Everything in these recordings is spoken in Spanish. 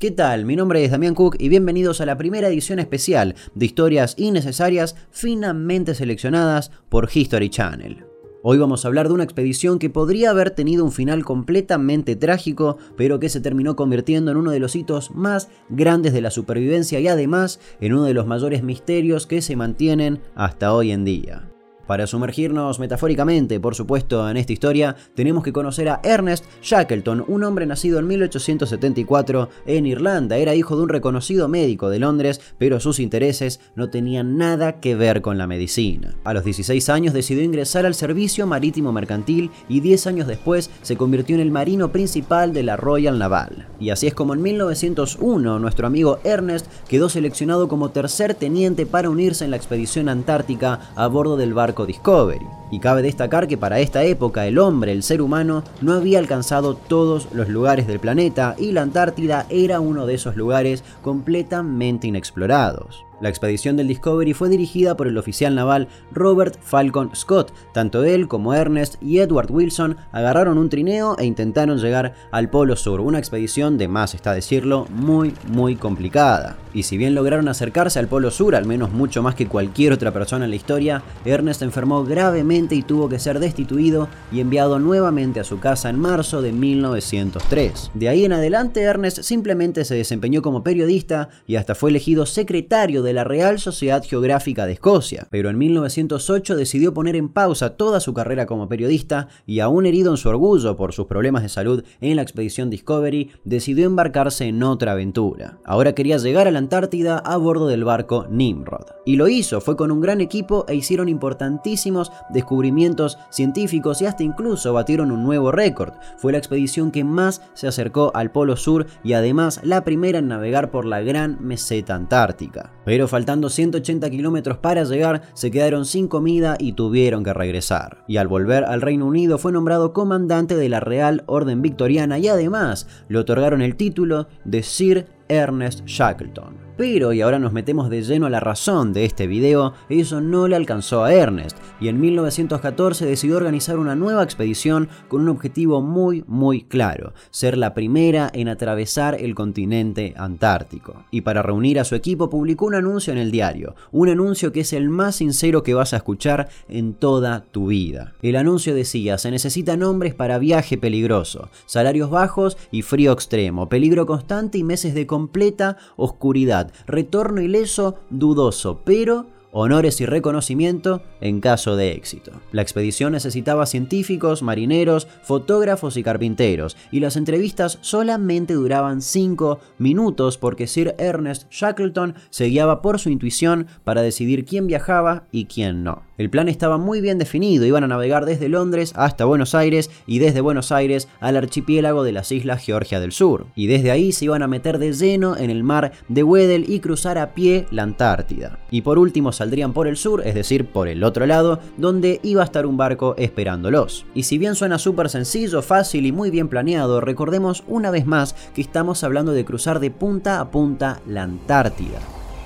¿Qué tal? Mi nombre es Damián Cook y bienvenidos a la primera edición especial de historias innecesarias finamente seleccionadas por History Channel. Hoy vamos a hablar de una expedición que podría haber tenido un final completamente trágico, pero que se terminó convirtiendo en uno de los hitos más grandes de la supervivencia y además en uno de los mayores misterios que se mantienen hasta hoy en día. Para sumergirnos metafóricamente, por supuesto, en esta historia, tenemos que conocer a Ernest Shackleton, un hombre nacido en 1874 en Irlanda. Era hijo de un reconocido médico de Londres, pero sus intereses no tenían nada que ver con la medicina. A los 16 años decidió ingresar al servicio marítimo mercantil y 10 años después se convirtió en el marino principal de la Royal Naval. Y así es como en 1901 nuestro amigo Ernest quedó seleccionado como tercer teniente para unirse en la expedición antártica a bordo del barco Discovery. Y cabe destacar que para esta época el hombre, el ser humano, no había alcanzado todos los lugares del planeta y la Antártida era uno de esos lugares completamente inexplorados. La expedición del Discovery fue dirigida por el oficial naval Robert Falcon Scott. Tanto él como Ernest y Edward Wilson agarraron un trineo e intentaron llegar al Polo Sur, una expedición de más está decirlo, muy muy complicada. Y si bien lograron acercarse al Polo Sur, al menos mucho más que cualquier otra persona en la historia, Ernest enfermó gravemente y tuvo que ser destituido y enviado nuevamente a su casa en marzo de 1903. De ahí en adelante Ernest simplemente se desempeñó como periodista y hasta fue elegido secretario de de la Real Sociedad Geográfica de Escocia, pero en 1908 decidió poner en pausa toda su carrera como periodista y aún herido en su orgullo por sus problemas de salud en la expedición Discovery, decidió embarcarse en otra aventura. Ahora quería llegar a la Antártida a bordo del barco Nimrod. Y lo hizo, fue con un gran equipo e hicieron importantísimos descubrimientos científicos y hasta incluso batieron un nuevo récord. Fue la expedición que más se acercó al Polo Sur y además la primera en navegar por la gran meseta antártica faltando 180 kilómetros para llegar, se quedaron sin comida y tuvieron que regresar. Y al volver al Reino Unido fue nombrado comandante de la Real Orden Victoriana y además le otorgaron el título de Sir Ernest Shackleton. Pero, y ahora nos metemos de lleno a la razón de este video, eso no le alcanzó a Ernest, y en 1914 decidió organizar una nueva expedición con un objetivo muy muy claro, ser la primera en atravesar el continente antártico. Y para reunir a su equipo publicó un anuncio en el diario, un anuncio que es el más sincero que vas a escuchar en toda tu vida. El anuncio decía, se necesitan hombres para viaje peligroso, salarios bajos y frío extremo, peligro constante y meses de completa oscuridad retorno ileso dudoso, pero honores y reconocimiento en caso de éxito. La expedición necesitaba científicos, marineros, fotógrafos y carpinteros, y las entrevistas solamente duraban 5 minutos porque Sir Ernest Shackleton se guiaba por su intuición para decidir quién viajaba y quién no. El plan estaba muy bien definido, iban a navegar desde Londres hasta Buenos Aires y desde Buenos Aires al archipiélago de las Islas Georgia del Sur. Y desde ahí se iban a meter de lleno en el mar de Weddell y cruzar a pie la Antártida. Y por último saldrían por el sur, es decir, por el otro lado, donde iba a estar un barco esperándolos. Y si bien suena súper sencillo, fácil y muy bien planeado, recordemos una vez más que estamos hablando de cruzar de punta a punta la Antártida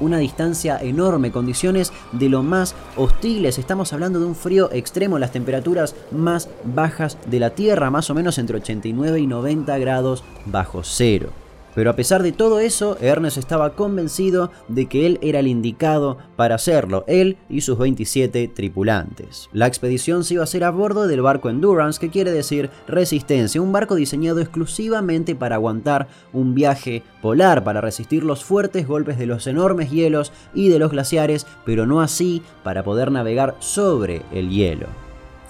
una distancia enorme, condiciones de lo más hostiles. Estamos hablando de un frío extremo, las temperaturas más bajas de la Tierra, más o menos entre 89 y 90 grados bajo cero. Pero a pesar de todo eso, Ernest estaba convencido de que él era el indicado para hacerlo, él y sus 27 tripulantes. La expedición se iba a hacer a bordo del barco Endurance, que quiere decir resistencia, un barco diseñado exclusivamente para aguantar un viaje polar, para resistir los fuertes golpes de los enormes hielos y de los glaciares, pero no así para poder navegar sobre el hielo.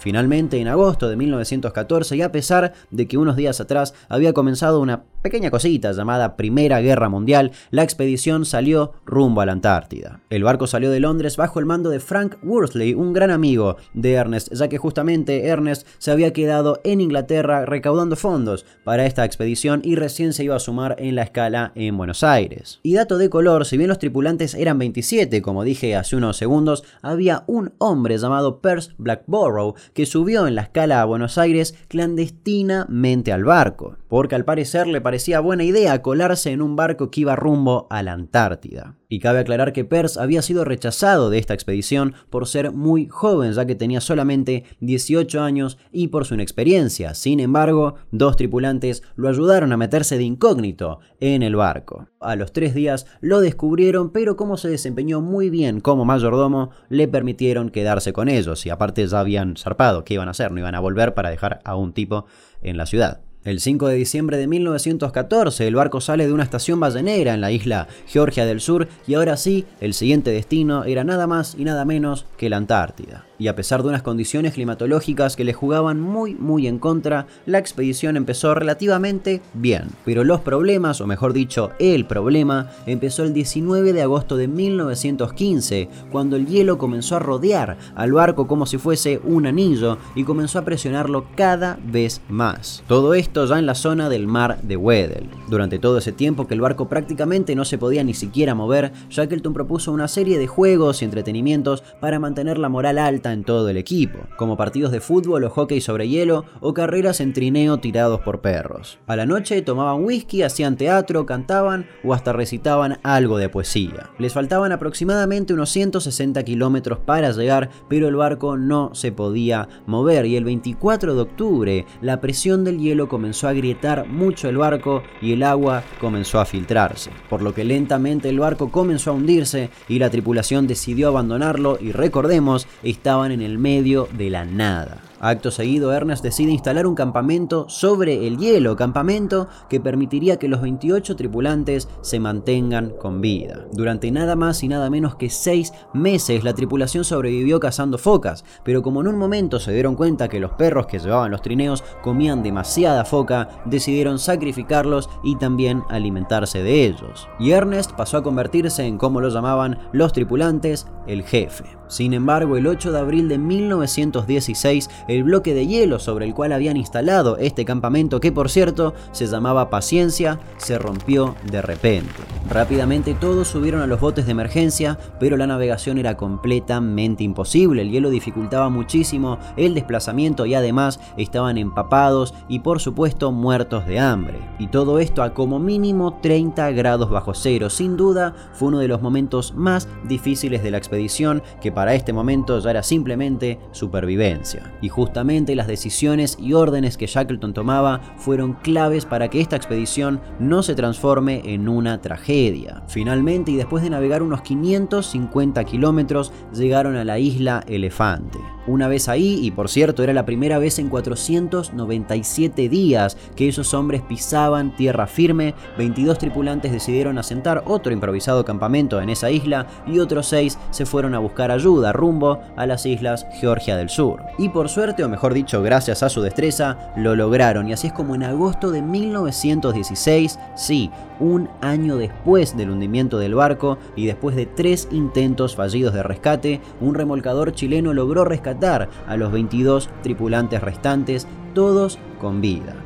Finalmente, en agosto de 1914, y a pesar de que unos días atrás había comenzado una pequeña cosita llamada Primera Guerra Mundial, la expedición salió rumbo a la Antártida. El barco salió de Londres bajo el mando de Frank Worsley, un gran amigo de Ernest, ya que justamente Ernest se había quedado en Inglaterra recaudando fondos para esta expedición y recién se iba a sumar en la escala en Buenos Aires. Y dato de color, si bien los tripulantes eran 27, como dije hace unos segundos, había un hombre llamado Percy Blackborough que subió en la escala a Buenos Aires clandestinamente al barco, porque al parecer le parecía buena idea colarse en un barco que iba rumbo a la Antártida. Y cabe aclarar que Peirce había sido rechazado de esta expedición por ser muy joven, ya que tenía solamente 18 años y por su inexperiencia. Sin embargo, dos tripulantes lo ayudaron a meterse de incógnito en el barco. A los tres días lo descubrieron, pero como se desempeñó muy bien como mayordomo, le permitieron quedarse con ellos. Y aparte ya habían zarpado, ¿qué iban a hacer? No iban a volver para dejar a un tipo en la ciudad. El 5 de diciembre de 1914, el barco sale de una estación ballenera en la isla Georgia del Sur y ahora sí, el siguiente destino era nada más y nada menos que la Antártida y a pesar de unas condiciones climatológicas que le jugaban muy muy en contra, la expedición empezó relativamente bien. Pero los problemas, o mejor dicho, el problema, empezó el 19 de agosto de 1915, cuando el hielo comenzó a rodear al barco como si fuese un anillo y comenzó a presionarlo cada vez más. Todo esto ya en la zona del mar de Weddell. Durante todo ese tiempo que el barco prácticamente no se podía ni siquiera mover, Shackleton propuso una serie de juegos y entretenimientos para mantener la moral alta en todo el equipo, como partidos de fútbol o hockey sobre hielo o carreras en trineo tirados por perros. A la noche tomaban whisky, hacían teatro, cantaban o hasta recitaban algo de poesía. Les faltaban aproximadamente unos 160 kilómetros para llegar, pero el barco no se podía mover y el 24 de octubre la presión del hielo comenzó a agrietar mucho el barco y el agua comenzó a filtrarse, por lo que lentamente el barco comenzó a hundirse y la tripulación decidió abandonarlo y recordemos, estaba en el medio de la nada. Acto seguido, Ernest decide instalar un campamento sobre el hielo, campamento que permitiría que los 28 tripulantes se mantengan con vida. Durante nada más y nada menos que 6 meses la tripulación sobrevivió cazando focas, pero como en un momento se dieron cuenta que los perros que llevaban los trineos comían demasiada foca, decidieron sacrificarlos y también alimentarse de ellos. Y Ernest pasó a convertirse en, como lo llamaban los tripulantes, el jefe. Sin embargo, el 8 de abril de 1916, el bloque de hielo sobre el cual habían instalado este campamento, que por cierto se llamaba Paciencia, se rompió de repente. Rápidamente todos subieron a los botes de emergencia, pero la navegación era completamente imposible, el hielo dificultaba muchísimo el desplazamiento y además estaban empapados y por supuesto muertos de hambre. Y todo esto a como mínimo 30 grados bajo cero, sin duda fue uno de los momentos más difíciles de la expedición que para este momento ya era simplemente supervivencia. Justamente las decisiones y órdenes que Shackleton tomaba fueron claves para que esta expedición no se transforme en una tragedia. Finalmente, y después de navegar unos 550 kilómetros, llegaron a la isla Elefante. Una vez ahí, y por cierto era la primera vez en 497 días que esos hombres pisaban tierra firme, 22 tripulantes decidieron asentar otro improvisado campamento en esa isla y otros 6 se fueron a buscar ayuda rumbo a las islas Georgia del Sur. Y por suerte, o mejor dicho, gracias a su destreza, lo lograron y así es como en agosto de 1916, sí, un año después del hundimiento del barco y después de tres intentos fallidos de rescate, un remolcador chileno logró rescatar a los 22 tripulantes restantes, todos con vida.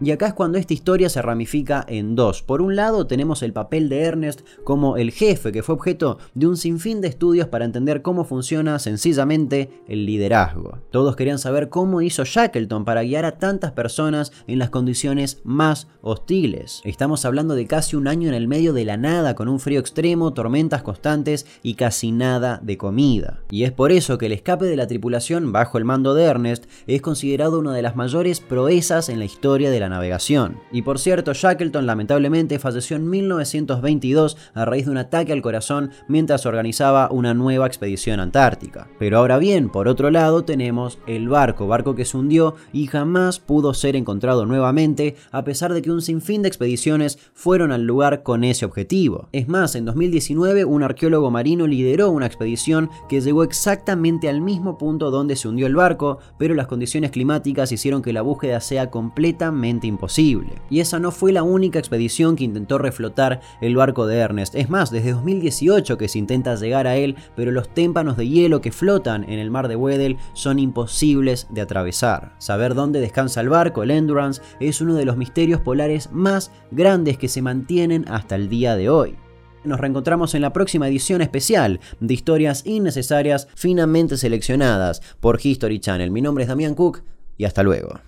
Y acá es cuando esta historia se ramifica en dos. Por un lado tenemos el papel de Ernest como el jefe que fue objeto de un sinfín de estudios para entender cómo funciona sencillamente el liderazgo. Todos querían saber cómo hizo Shackleton para guiar a tantas personas en las condiciones más hostiles. Estamos hablando de casi un año en el medio de la nada con un frío extremo, tormentas constantes y casi nada de comida. Y es por eso que el escape de la tripulación bajo el mando de Ernest es considerado una de las mayores proezas en la historia de la navegación. Y por cierto, Shackleton lamentablemente falleció en 1922 a raíz de un ataque al corazón mientras organizaba una nueva expedición antártica. Pero ahora bien, por otro lado tenemos el barco, barco que se hundió y jamás pudo ser encontrado nuevamente a pesar de que un sinfín de expediciones fueron al lugar con ese objetivo. Es más, en 2019 un arqueólogo marino lideró una expedición que llegó exactamente al mismo punto donde se hundió el barco, pero las condiciones climáticas hicieron que la búsqueda sea completamente imposible. Y esa no fue la única expedición que intentó reflotar el barco de Ernest. Es más, desde 2018 que se intenta llegar a él, pero los témpanos de hielo que flotan en el mar de Weddell son imposibles de atravesar. Saber dónde descansa el barco, el Endurance, es uno de los misterios polares más grandes que se mantienen hasta el día de hoy. Nos reencontramos en la próxima edición especial de historias innecesarias finamente seleccionadas por History Channel. Mi nombre es Damián Cook y hasta luego.